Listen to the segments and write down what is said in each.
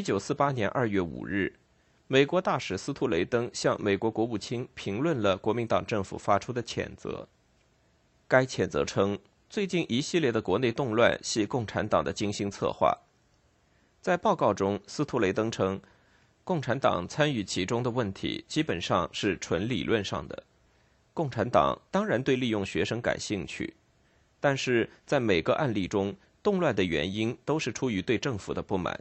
一九四八年二月五日，美国大使斯图雷登向美国国务卿评论了国民党政府发出的谴责。该谴责称，最近一系列的国内动乱系共产党的精心策划。在报告中，斯图雷登称，共产党参与其中的问题基本上是纯理论上的。共产党当然对利用学生感兴趣，但是在每个案例中，动乱的原因都是出于对政府的不满。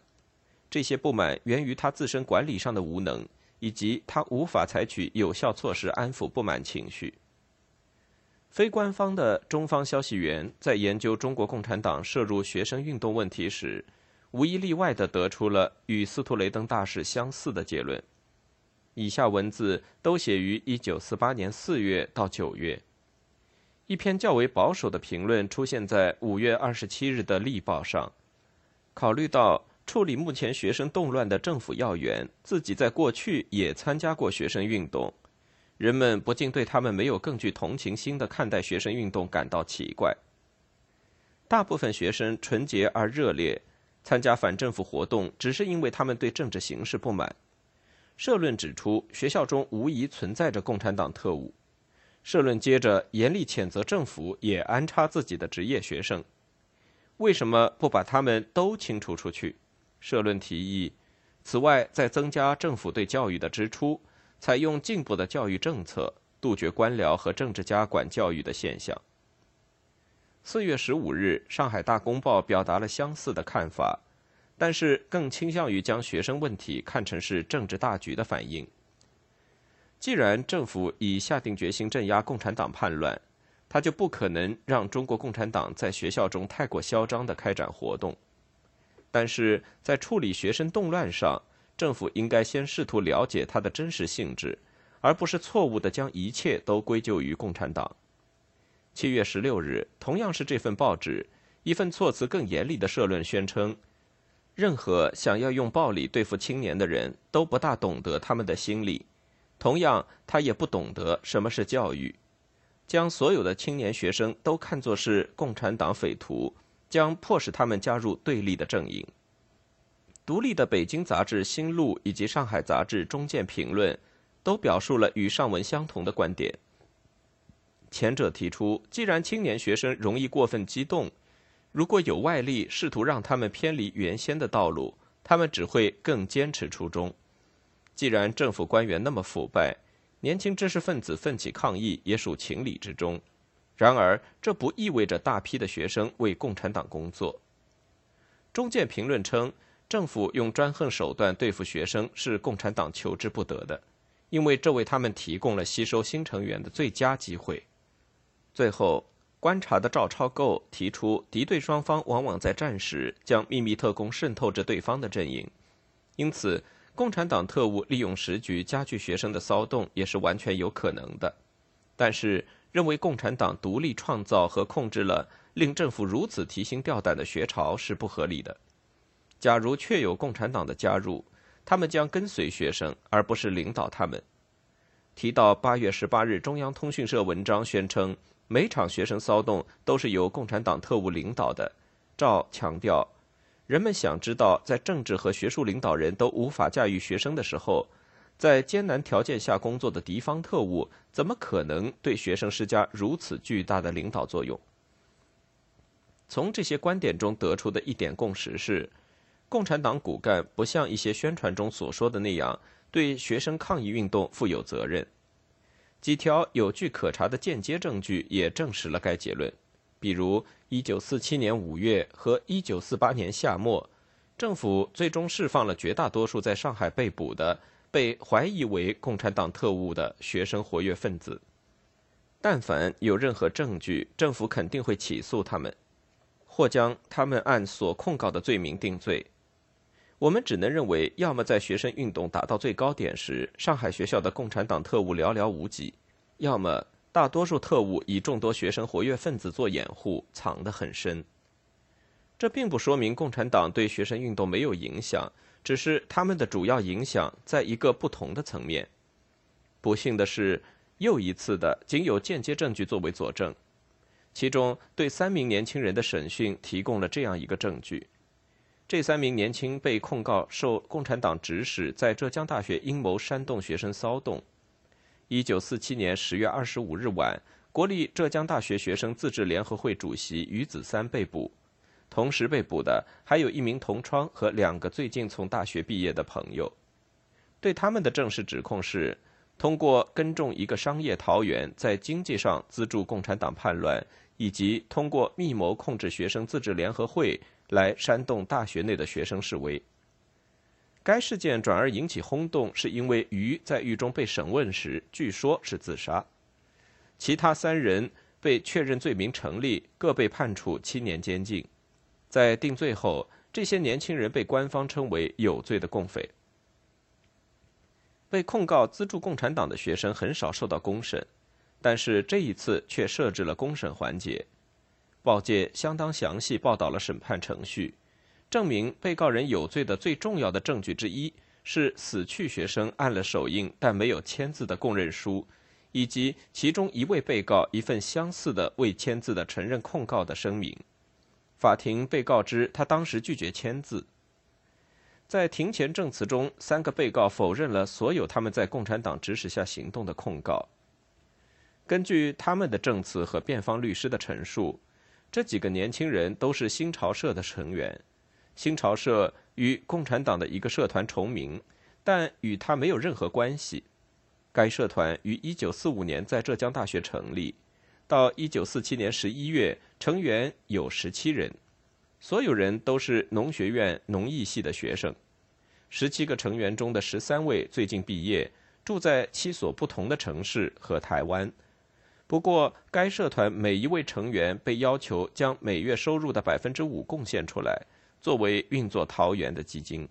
这些不满源于他自身管理上的无能，以及他无法采取有效措施安抚不满情绪。非官方的中方消息源在研究中国共产党涉入学生运动问题时，无一例外地得出了与斯图雷登大使相似的结论。以下文字都写于1948年4月到9月。一篇较为保守的评论出现在5月27日的《立报》上。考虑到处理目前学生动乱的政府要员自己在过去也参加过学生运动，人们不禁对他们没有更具同情心的看待学生运动感到奇怪。大部分学生纯洁而热烈，参加反政府活动只是因为他们对政治形势不满。社论指出，学校中无疑存在着共产党特务。社论接着严厉谴责政府也安插自己的职业学生，为什么不把他们都清除出去？社论提议，此外再增加政府对教育的支出，采用进步的教育政策，杜绝官僚和政治家管教育的现象。四月十五日，《上海大公报》表达了相似的看法，但是更倾向于将学生问题看成是政治大局的反应。既然政府已下定决心镇压共产党叛乱，他就不可能让中国共产党在学校中太过嚣张地开展活动。但是在处理学生动乱上，政府应该先试图了解它的真实性质，而不是错误地将一切都归咎于共产党。七月十六日，同样是这份报纸，一份措辞更严厉的社论宣称：任何想要用暴力对付青年的人都不大懂得他们的心理，同样，他也不懂得什么是教育，将所有的青年学生都看作是共产党匪徒。将迫使他们加入对立的阵营。独立的北京杂志《新路》以及上海杂志《中见评论》都表述了与上文相同的观点。前者提出，既然青年学生容易过分激动，如果有外力试图让他们偏离原先的道路，他们只会更坚持初衷。既然政府官员那么腐败，年轻知识分子奋起抗议也属情理之中。然而，这不意味着大批的学生为共产党工作。中建评论称，政府用专横手段对付学生是共产党求之不得的，因为这为他们提供了吸收新成员的最佳机会。最后，观察的赵超构提出，敌对双方往往在战时将秘密特工渗透至对方的阵营，因此，共产党特务利用时局加剧学生的骚动也是完全有可能的。但是，认为共产党独立创造和控制了令政府如此提心吊胆的学潮是不合理的。假如确有共产党的加入，他们将跟随学生，而不是领导他们。提到八月十八日中央通讯社文章宣称，每场学生骚动都是由共产党特务领导的。赵强调，人们想知道，在政治和学术领导人都无法驾驭学生的时候，在艰难条件下工作的敌方特务怎么可能对学生施加如此巨大的领导作用？从这些观点中得出的一点共识是。共产党骨干不像一些宣传中所说的那样对学生抗议运动负有责任。几条有据可查的间接证据也证实了该结论，比如1947年5月和1948年夏末，政府最终释放了绝大多数在上海被捕的、被怀疑为共产党特务的学生活跃分子。但凡有任何证据，政府肯定会起诉他们，或将他们按所控告的罪名定罪。我们只能认为，要么在学生运动达到最高点时，上海学校的共产党特务寥寥无几；要么大多数特务以众多学生活跃分子做掩护，藏得很深。这并不说明共产党对学生运动没有影响，只是他们的主要影响在一个不同的层面。不幸的是，又一次的仅有间接证据作为佐证，其中对三名年轻人的审讯提供了这样一个证据。这三名年轻被控告受共产党指使，在浙江大学阴谋煽动学生骚动。一九四七年十月二十五日晚，国立浙江大学学生自治联合会主席于子三被捕，同时被捕的还有一名同窗和两个最近从大学毕业的朋友。对他们的正式指控是，通过跟踪一个商业桃园，在经济上资助共产党叛乱，以及通过密谋控制学生自治联合会。来煽动大学内的学生示威。该事件转而引起轰动，是因为于在狱中被审问时，据说是自杀。其他三人被确认罪名成立，各被判处七年监禁。在定罪后，这些年轻人被官方称为有罪的共匪。被控告资助共产党的学生很少受到公审，但是这一次却设置了公审环节。报界相当详细报道了审判程序，证明被告人有罪的最重要的证据之一是死去学生按了手印但没有签字的供认书，以及其中一位被告一份相似的未签字的承认控告的声明。法庭被告知他当时拒绝签字。在庭前证词中，三个被告否认了所有他们在共产党指使下行动的控告。根据他们的证词和辩方律师的陈述。这几个年轻人都是新潮社的成员，新潮社与共产党的一个社团重名，但与他没有任何关系。该社团于1945年在浙江大学成立，到1947年11月，成员有17人，所有人都是农学院农艺系的学生。17个成员中的13位最近毕业，住在七所不同的城市和台湾。不过，该社团每一位成员被要求将每月收入的百分之五贡献出来，作为运作桃园的基金。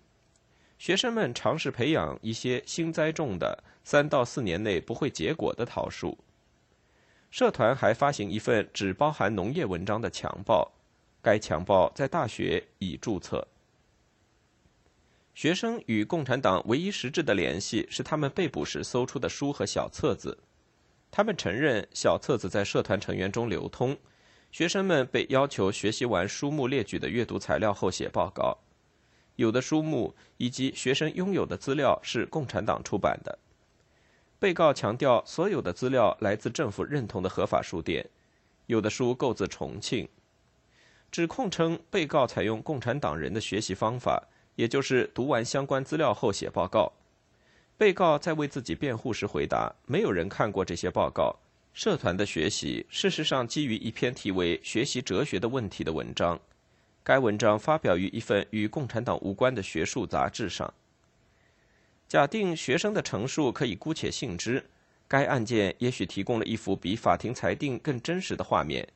学生们尝试培养一些新栽种的三到四年内不会结果的桃树。社团还发行一份只包含农业文章的强报，该强报在大学已注册。学生与共产党唯一实质的联系是他们被捕时搜出的书和小册子。他们承认小册子在社团成员中流通，学生们被要求学习完书目列举的阅读材料后写报告。有的书目以及学生拥有的资料是共产党出版的。被告强调，所有的资料来自政府认同的合法书店。有的书购自重庆。指控称，被告采用共产党人的学习方法，也就是读完相关资料后写报告。被告在为自己辩护时回答：“没有人看过这些报告。社团的学习事实上基于一篇题为《学习哲学的问题》的文章，该文章发表于一份与共产党无关的学术杂志上。假定学生的陈述可以姑且信之，该案件也许提供了一幅比法庭裁定更真实的画面，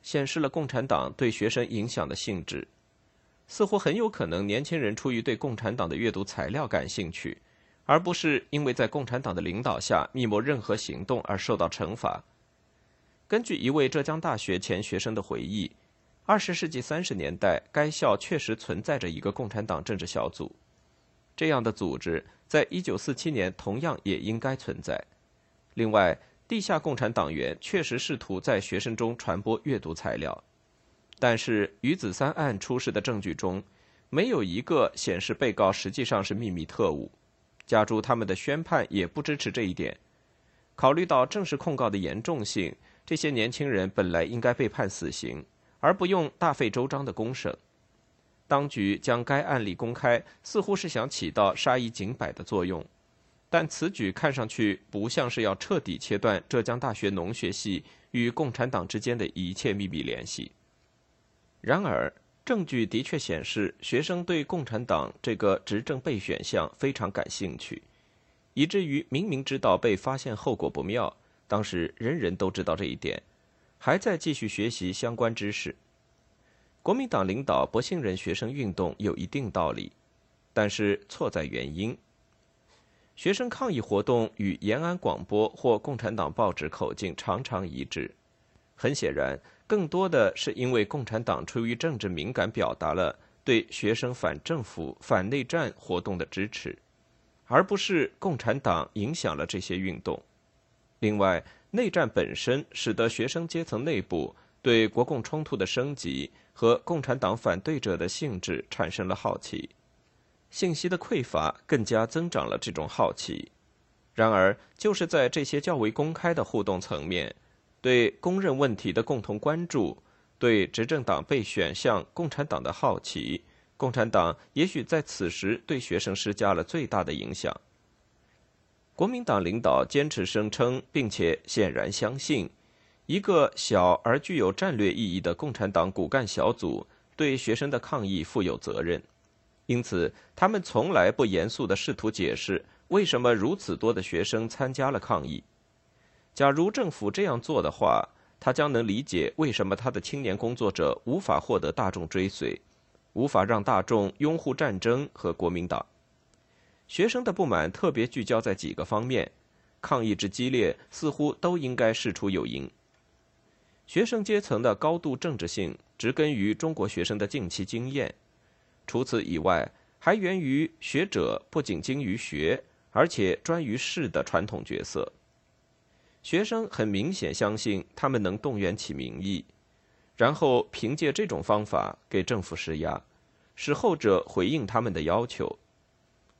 显示了共产党对学生影响的性质。似乎很有可能年轻人出于对共产党的阅读材料感兴趣，而不是因为在共产党的领导下密谋任何行动而受到惩罚。根据一位浙江大学前学生的回忆，二十世纪三十年代，该校确实存在着一个共产党政治小组。这样的组织在一九四七年同样也应该存在。另外，地下共产党员确实试图在学生中传播阅读材料。但是，于子三案出示的证据中，没有一个显示被告实际上是秘密特务。加诸他们的宣判也不支持这一点，考虑到正式控告的严重性，这些年轻人本来应该被判死刑，而不用大费周章的公审。当局将该案例公开，似乎是想起到杀一儆百的作用，但此举看上去不像是要彻底切断浙江大学农学系与共产党之间的一切秘密联系。然而，证据的确显示，学生对共产党这个执政备选项非常感兴趣，以至于明明知道被发现后果不妙，当时人人都知道这一点，还在继续学习相关知识。国民党领导不信任学生运动有一定道理，但是错在原因。学生抗议活动与延安广播或共产党报纸口径常常一致，很显然。更多的是因为共产党出于政治敏感，表达了对学生反政府、反内战活动的支持，而不是共产党影响了这些运动。另外，内战本身使得学生阶层内部对国共冲突的升级和共产党反对者的性质产生了好奇，信息的匮乏更加增长了这种好奇。然而，就是在这些较为公开的互动层面。对公认问题的共同关注，对执政党被选向共产党的好奇，共产党也许在此时对学生施加了最大的影响。国民党领导坚持声称，并且显然相信，一个小而具有战略意义的共产党骨干小组对学生的抗议负有责任，因此他们从来不严肃地试图解释为什么如此多的学生参加了抗议。假如政府这样做的话，他将能理解为什么他的青年工作者无法获得大众追随，无法让大众拥护战争和国民党。学生的不满特别聚焦在几个方面，抗议之激烈似乎都应该事出有因。学生阶层的高度政治性植根于中国学生的近期经验，除此以外，还源于学者不仅精于学，而且专于事的传统角色。学生很明显相信他们能动员起民意，然后凭借这种方法给政府施压，使后者回应他们的要求。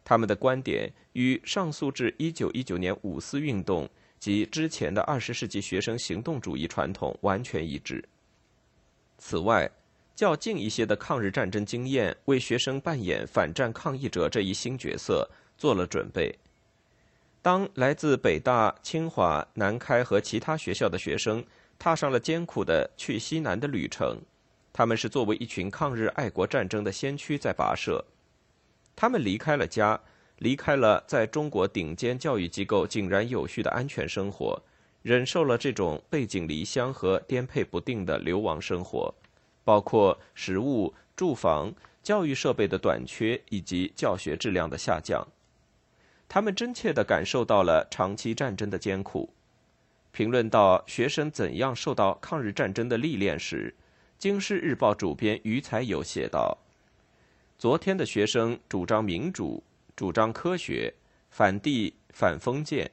他们的观点与上溯至一九一九年五四运动及之前的二十世纪学生行动主义传统完全一致。此外，较近一些的抗日战争经验为学生扮演反战抗议者这一新角色做了准备。当来自北大、清华、南开和其他学校的学生踏上了艰苦的去西南的旅程，他们是作为一群抗日爱国战争的先驱在跋涉。他们离开了家，离开了在中国顶尖教育机构井然有序的安全生活，忍受了这种背井离乡和颠沛不定的流亡生活，包括食物、住房、教育设备的短缺以及教学质量的下降。他们真切地感受到了长期战争的艰苦。评论到学生怎样受到抗日战争的历练时，《京师日报》主编余才友写道：“昨天的学生主张民主，主张科学，反帝反封建，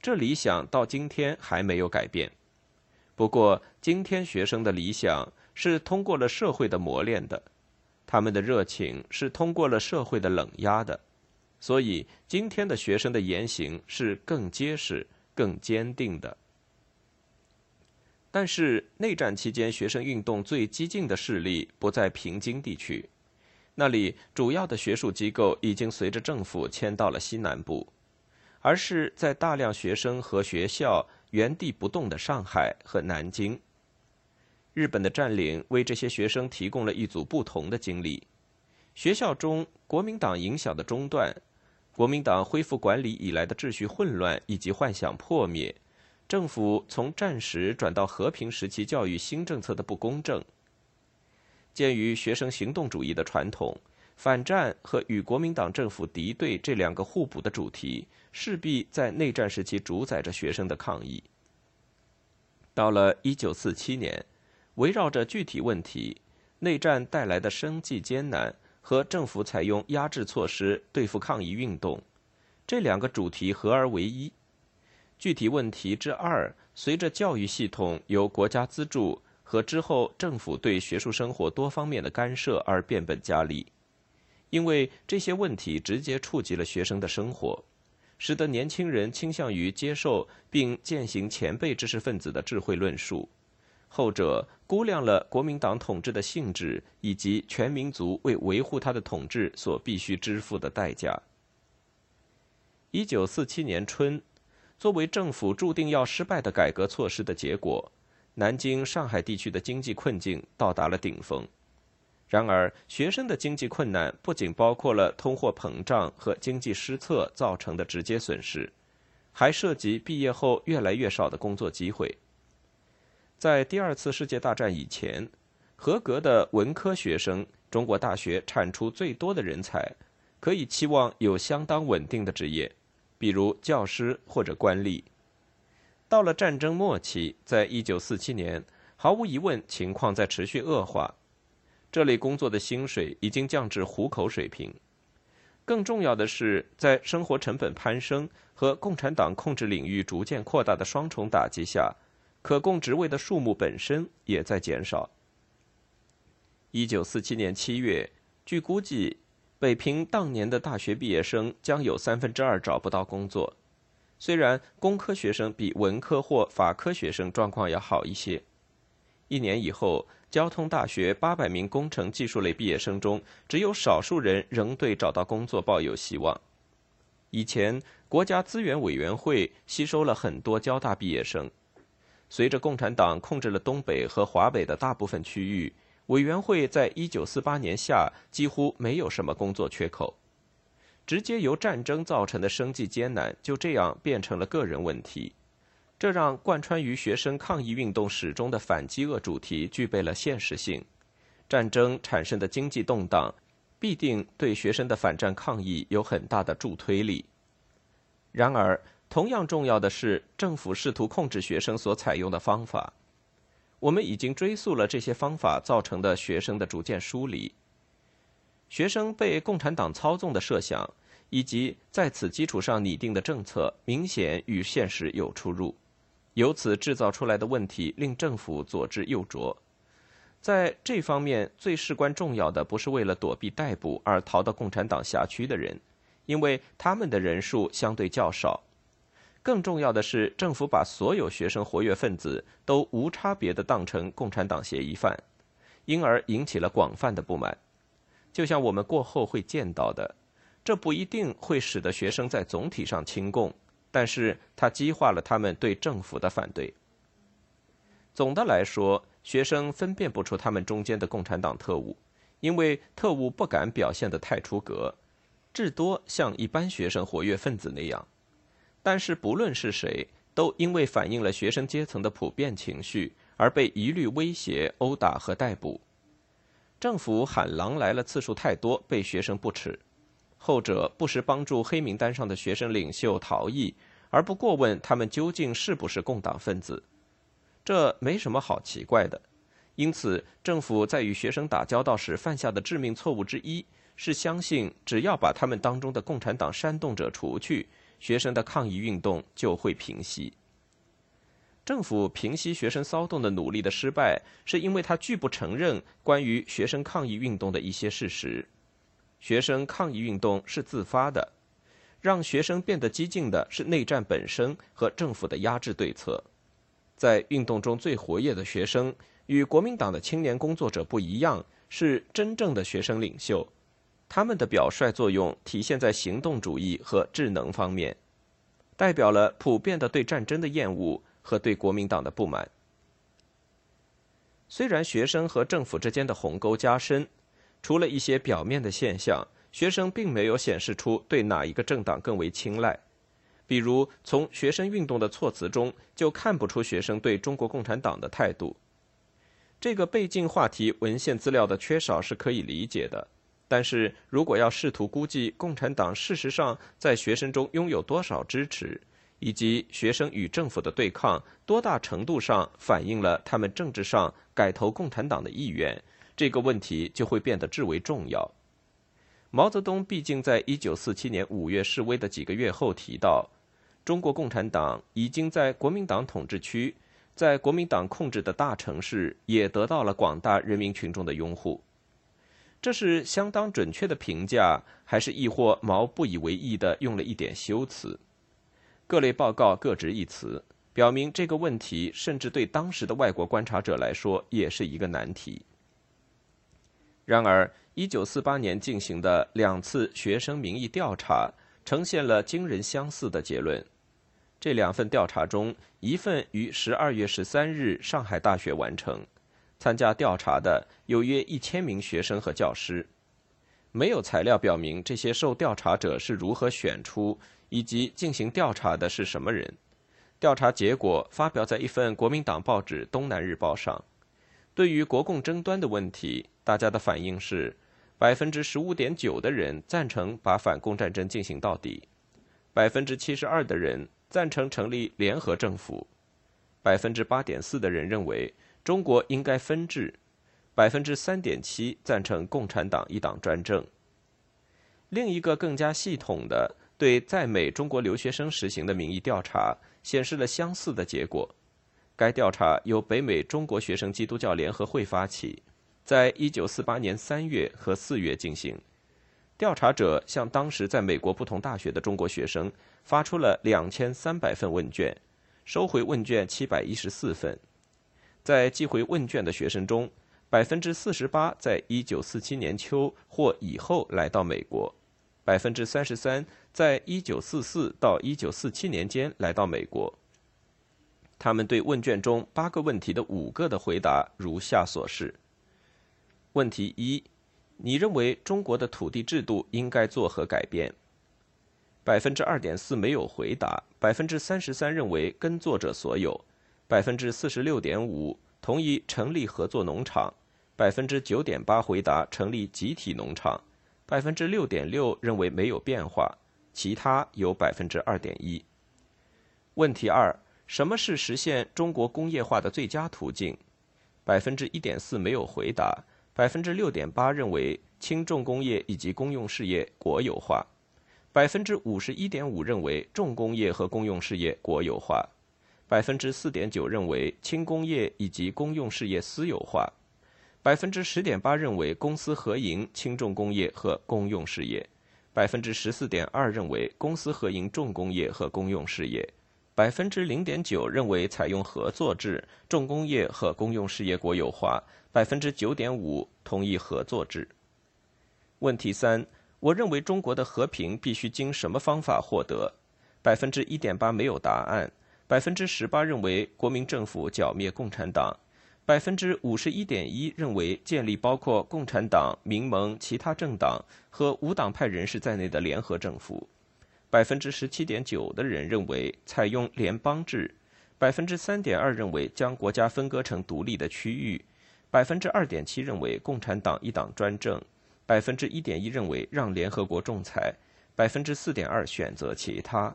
这理想到今天还没有改变。不过，今天学生的理想是通过了社会的磨练的，他们的热情是通过了社会的冷压的。”所以，今天的学生的言行是更结实、更坚定的。但是，内战期间学生运动最激进的势力不在平津地区，那里主要的学术机构已经随着政府迁到了西南部，而是在大量学生和学校原地不动的上海和南京。日本的占领为这些学生提供了一组不同的经历。学校中国民党影响的中断，国民党恢复管理以来的秩序混乱以及幻想破灭，政府从战时转到和平时期教育新政策的不公正。鉴于学生行动主义的传统，反战和与国民党政府敌对这两个互补的主题，势必在内战时期主宰着学生的抗议。到了一九四七年，围绕着具体问题，内战带来的生计艰难和政府采用压制措施对付抗议运动，这两个主题合而为一。具体问题之二，随着教育系统由国家资助和之后政府对学术生活多方面的干涉而变本加厉，因为这些问题直接触及了学生的生活。使得年轻人倾向于接受并践行前辈知识分子的智慧论述，后者估量了国民党统治的性质以及全民族为维护他的统治所必须支付的代价。一九四七年春，作为政府注定要失败的改革措施的结果，南京、上海地区的经济困境到达了顶峰。然而，学生的经济困难不仅包括了通货膨胀和经济失策造成的直接损失，还涉及毕业后越来越少的工作机会。在第二次世界大战以前，合格的文科学生，中国大学产出最多的人才，可以期望有相当稳定的职业，比如教师或者官吏。到了战争末期，在一九四七年，毫无疑问，情况在持续恶化。这类工作的薪水已经降至糊口水平。更重要的是，在生活成本攀升和共产党控制领域逐渐扩大的双重打击下，可供职位的数目本身也在减少。一九四七年七月，据估计，北平当年的大学毕业生将有三分之二找不到工作。虽然工科学生比文科或法科学生状况要好一些。一年以后。交通大学八百名工程技术类毕业生中，只有少数人仍对找到工作抱有希望。以前，国家资源委员会吸收了很多交大毕业生。随着共产党控制了东北和华北的大部分区域，委员会在一九四八年夏几乎没有什么工作缺口。直接由战争造成的生计艰难，就这样变成了个人问题。这让贯穿于学生抗议运动始终的反饥饿主题具备了现实性。战争产生的经济动荡，必定对学生的反战抗议有很大的助推力。然而，同样重要的是政府试图控制学生所采用的方法。我们已经追溯了这些方法造成的学生的逐渐疏离。学生被共产党操纵的设想，以及在此基础上拟定的政策，明显与现实有出入。由此制造出来的问题令政府左支右绌，在这方面最事关重要的不是为了躲避逮捕而逃到共产党辖区的人，因为他们的人数相对较少。更重要的是，政府把所有学生活跃分子都无差别的当成共产党嫌疑犯，因而引起了广泛的不满。就像我们过后会见到的，这不一定会使得学生在总体上亲共。但是它激化了他们对政府的反对。总的来说，学生分辨不出他们中间的共产党特务，因为特务不敢表现得太出格，至多像一般学生活跃分子那样。但是不论是谁，都因为反映了学生阶层的普遍情绪，而被一律威胁、殴打和逮捕。政府喊狼来了次数太多，被学生不耻。后者不时帮助黑名单上的学生领袖逃逸。而不过问他们究竟是不是共党分子，这没什么好奇怪的。因此，政府在与学生打交道时犯下的致命错误之一，是相信只要把他们当中的共产党煽动者除去，学生的抗议运动就会平息。政府平息学生骚动的努力的失败，是因为他拒不承认关于学生抗议运动的一些事实：学生抗议运动是自发的。让学生变得激进的是内战本身和政府的压制对策。在运动中最活跃的学生，与国民党的青年工作者不一样，是真正的学生领袖。他们的表率作用体现在行动主义和智能方面，代表了普遍的对战争的厌恶和对国民党的不满。虽然学生和政府之间的鸿沟加深，除了一些表面的现象。学生并没有显示出对哪一个政党更为青睐，比如从学生运动的措辞中就看不出学生对中国共产党的态度。这个被禁话题文献资料的缺少是可以理解的。但是如果要试图估计共产党事实上在学生中拥有多少支持，以及学生与政府的对抗多大程度上反映了他们政治上改投共产党的意愿，这个问题就会变得至为重要。毛泽东毕竟在一九四七年五月示威的几个月后提到，中国共产党已经在国民党统治区，在国民党控制的大城市也得到了广大人民群众的拥护。这是相当准确的评价，还是亦或毛不以为意的用了一点修辞？各类报告各执一词，表明这个问题甚至对当时的外国观察者来说也是一个难题。然而，1948年进行的两次学生民意调查呈现了惊人相似的结论。这两份调查中，一份于12月13日上海大学完成，参加调查的有约一千名学生和教师。没有材料表明这些受调查者是如何选出。以及进行调查的是什么人？调查结果发表在一份国民党报纸《东南日报》上。对于国共争端的问题，大家的反应是：百分之十五点九的人赞成把反共战争进行到底，百分之七十二的人赞成成立联合政府，百分之八点四的人认为中国应该分治，百分之三点七赞成共产党一党专政。另一个更加系统的。对在美中国留学生实行的民意调查显示了相似的结果。该调查由北美中国学生基督教联合会发起，在一九四八年三月和四月进行。调查者向当时在美国不同大学的中国学生发出了两千三百份问卷，收回问卷七百一十四份。在寄回问卷的学生中，百分之四十八在一九四七年秋或以后来到美国。百分之三十三在一九四四到一九四七年间来到美国。他们对问卷中八个问题的五个的回答如下所示：问题一，你认为中国的土地制度应该作何改变？百分之二点四没有回答，百分之三十三认为耕作者所有，百分之四十六点五同意成立合作农场，百分之九点八回答成立集体农场。百分之六点六认为没有变化，其他有百分之二点一。问题二：什么是实现中国工业化的最佳途径？百分之一点四没有回答，百分之六点八认为轻重工业以及公用事业国有化，百分之五十一点五认为重工业和公用事业国有化，百分之四点九认为轻工业以及公用事业私有化。百分之十点八认为公私合营轻重工业和公用事业，百分之十四点二认为公私合营重工业和公用事业，百分之零点九认为采用合作制重工业和公用事业国有化，百分之九点五同意合作制。问题三：我认为中国的和平必须经什么方法获得？百分之一点八没有答案，百分之十八认为国民政府剿灭共产党。百分之五十一点一认为建立包括共产党、民盟、其他政党和无党派人士在内的联合政府，百分之十七点九的人认为采用联邦制，百分之三点二认为将国家分割成独立的区域，百分之二点七认为共产党一党专政，百分之一点一认为让联合国仲裁，百分之四点二选择其他。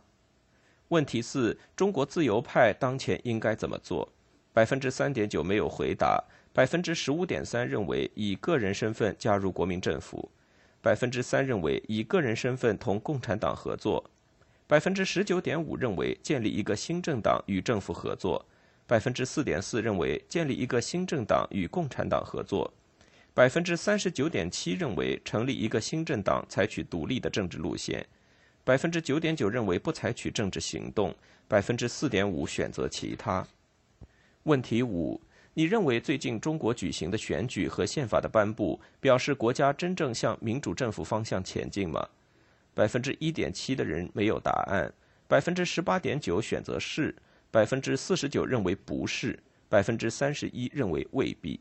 问题四：中国自由派当前应该怎么做？百分之三点九没有回答，百分之十五点三认为以个人身份加入国民政府，百分之三认为以个人身份同共产党合作，百分之十九点五认为建立一个新政党与政府合作，百分之四点四认为建立一个新政党与共产党合作，百分之三十九点七认为成立一个新政党采取独立的政治路线，百分之九点九认为不采取政治行动，百分之四点五选择其他。问题五：你认为最近中国举行的选举和宪法的颁布，表示国家真正向民主政府方向前进吗？百分之一点七的人没有答案，百分之十八点九选择是，百分之四十九认为不是，百分之三十一认为未必。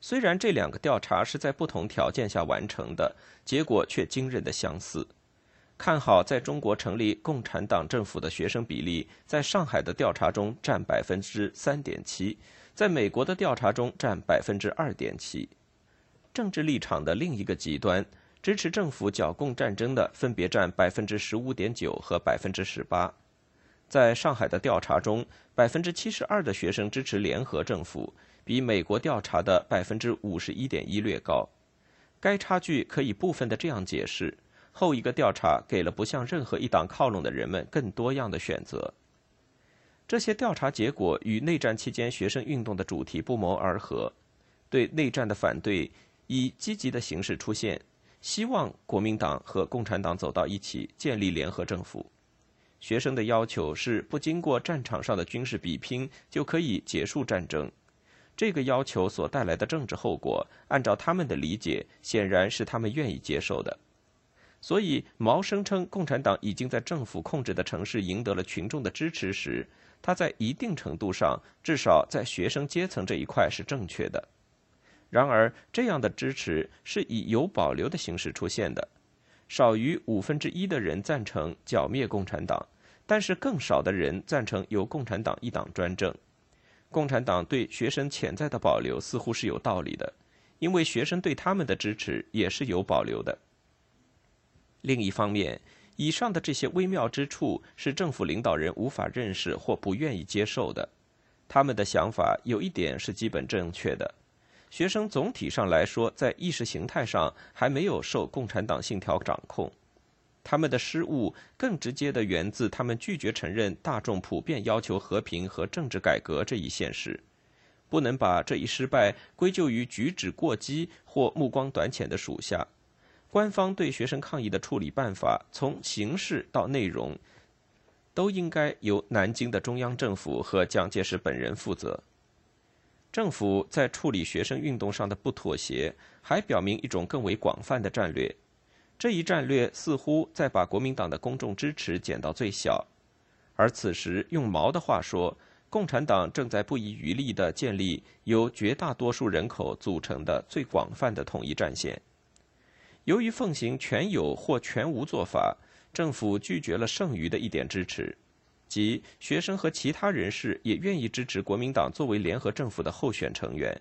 虽然这两个调查是在不同条件下完成的，结果却惊人的相似。看好在中国成立共产党政府的学生比例，在上海的调查中占百分之三点七，在美国的调查中占百分之二点七。政治立场的另一个极端，支持政府剿共战争的分别占百分之十五点九和百分之十八。在上海的调查中，百分之七十二的学生支持联合政府，比美国调查的百分之五十一点一略高。该差距可以部分的这样解释：后一个调查给了不向任何一党靠拢的人们更多样的选择。这些调查结果与内战期间学生运动的主题不谋而合，对内战的反对以积极的形式出现，希望国民党和共产党走到一起，建立联合政府。学生的要求是不经过战场上的军事比拼就可以结束战争，这个要求所带来的政治后果，按照他们的理解，显然是他们愿意接受的。所以，毛声称共产党已经在政府控制的城市赢得了群众的支持时，他在一定程度上，至少在学生阶层这一块是正确的。然而，这样的支持是以有保留的形式出现的。少于五分之一的人赞成剿灭共产党，但是更少的人赞成由共产党一党专政。共产党对学生潜在的保留似乎是有道理的，因为学生对他们的支持也是有保留的。另一方面，以上的这些微妙之处是政府领导人无法认识或不愿意接受的。他们的想法有一点是基本正确的。学生总体上来说，在意识形态上还没有受共产党信条掌控。他们的失误更直接的源自他们拒绝承认大众普遍要求和平和政治改革这一现实。不能把这一失败归咎于举止过激或目光短浅的属下。官方对学生抗议的处理办法，从形式到内容，都应该由南京的中央政府和蒋介石本人负责。政府在处理学生运动上的不妥协，还表明一种更为广泛的战略。这一战略似乎在把国民党的公众支持减到最小。而此时，用毛的话说，共产党正在不遗余力地建立由绝大多数人口组成的最广泛的统一战线。由于奉行全有或全无做法，政府拒绝了剩余的一点支持。即学生和其他人士也愿意支持国民党作为联合政府的候选成员。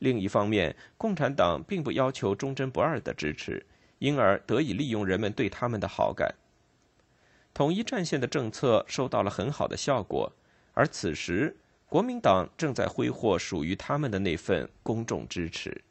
另一方面，共产党并不要求忠贞不二的支持，因而得以利用人们对他们的好感。统一战线的政策收到了很好的效果，而此时国民党正在挥霍属于他们的那份公众支持。